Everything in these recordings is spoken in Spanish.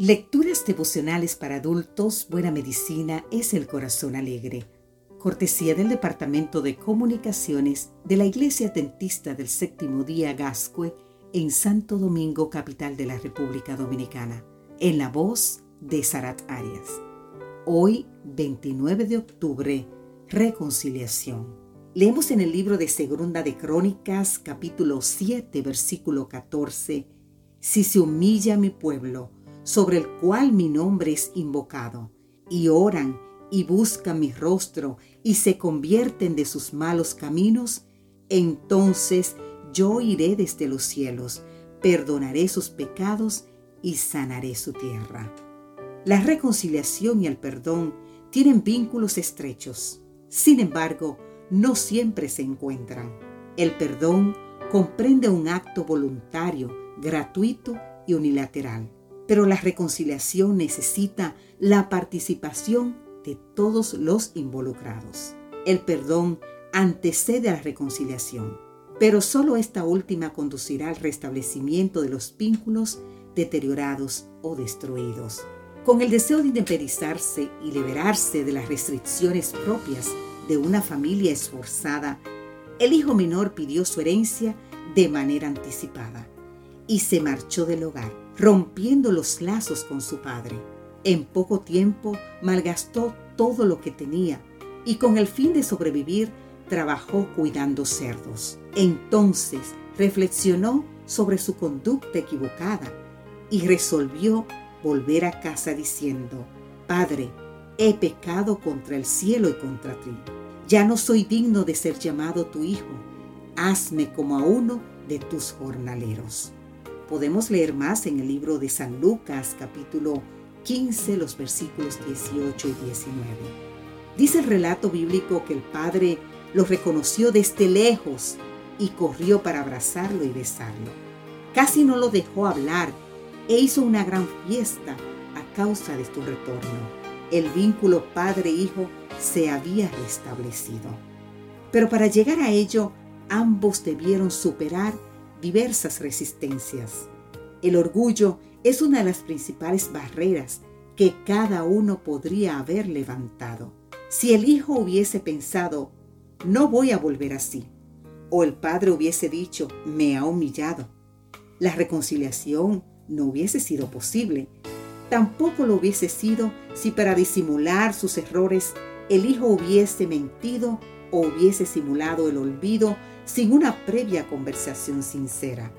Lecturas devocionales para adultos, Buena Medicina es el Corazón Alegre. Cortesía del Departamento de Comunicaciones de la Iglesia Dentista del Séptimo Día Gascue en Santo Domingo, capital de la República Dominicana. En la voz de Sarat Arias. Hoy, 29 de octubre, Reconciliación. Leemos en el libro de Segunda de Crónicas, capítulo 7, versículo 14, Si se humilla mi pueblo, sobre el cual mi nombre es invocado, y oran y buscan mi rostro y se convierten de sus malos caminos, entonces yo iré desde los cielos, perdonaré sus pecados y sanaré su tierra. La reconciliación y el perdón tienen vínculos estrechos. Sin embargo, no siempre se encuentran. El perdón comprende un acto voluntario, gratuito y unilateral pero la reconciliación necesita la participación de todos los involucrados. El perdón antecede a la reconciliación, pero solo esta última conducirá al restablecimiento de los vínculos deteriorados o destruidos. Con el deseo de independizarse y liberarse de las restricciones propias de una familia esforzada, el hijo menor pidió su herencia de manera anticipada y se marchó del hogar rompiendo los lazos con su padre. En poco tiempo malgastó todo lo que tenía y con el fin de sobrevivir trabajó cuidando cerdos. Entonces reflexionó sobre su conducta equivocada y resolvió volver a casa diciendo, Padre, he pecado contra el cielo y contra ti. Ya no soy digno de ser llamado tu hijo. Hazme como a uno de tus jornaleros. Podemos leer más en el libro de San Lucas capítulo 15, los versículos 18 y 19. Dice el relato bíblico que el padre lo reconoció desde lejos y corrió para abrazarlo y besarlo. Casi no lo dejó hablar e hizo una gran fiesta a causa de su retorno. El vínculo padre-hijo se había restablecido. Pero para llegar a ello, ambos debieron superar diversas resistencias. El orgullo es una de las principales barreras que cada uno podría haber levantado. Si el hijo hubiese pensado, no voy a volver así, o el padre hubiese dicho, me ha humillado, la reconciliación no hubiese sido posible. Tampoco lo hubiese sido si para disimular sus errores el hijo hubiese mentido o hubiese simulado el olvido sin una previa conversación sincera.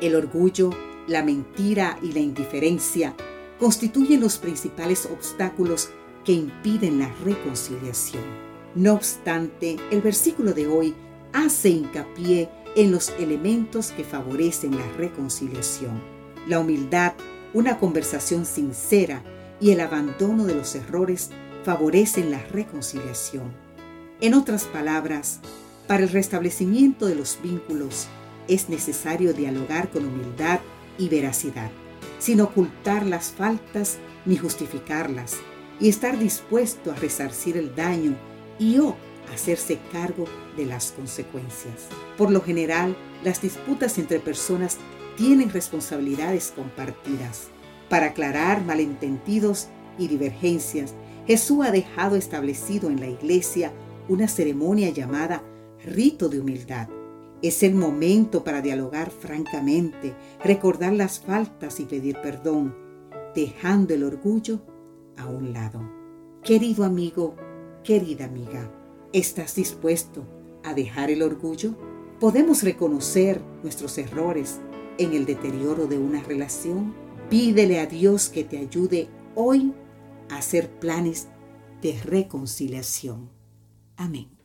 El orgullo, la mentira y la indiferencia constituyen los principales obstáculos que impiden la reconciliación. No obstante, el versículo de hoy hace hincapié en los elementos que favorecen la reconciliación. La humildad, una conversación sincera y el abandono de los errores favorecen la reconciliación. En otras palabras, para el restablecimiento de los vínculos es necesario dialogar con humildad y veracidad, sin ocultar las faltas ni justificarlas, y estar dispuesto a resarcir el daño y o hacerse cargo de las consecuencias. Por lo general, las disputas entre personas tienen responsabilidades compartidas. Para aclarar malentendidos y divergencias, Jesús ha dejado establecido en la iglesia una ceremonia llamada rito de humildad. Es el momento para dialogar francamente, recordar las faltas y pedir perdón, dejando el orgullo a un lado. Querido amigo, querida amiga, ¿estás dispuesto a dejar el orgullo? ¿Podemos reconocer nuestros errores en el deterioro de una relación? Pídele a Dios que te ayude hoy a hacer planes de reconciliación. Amém.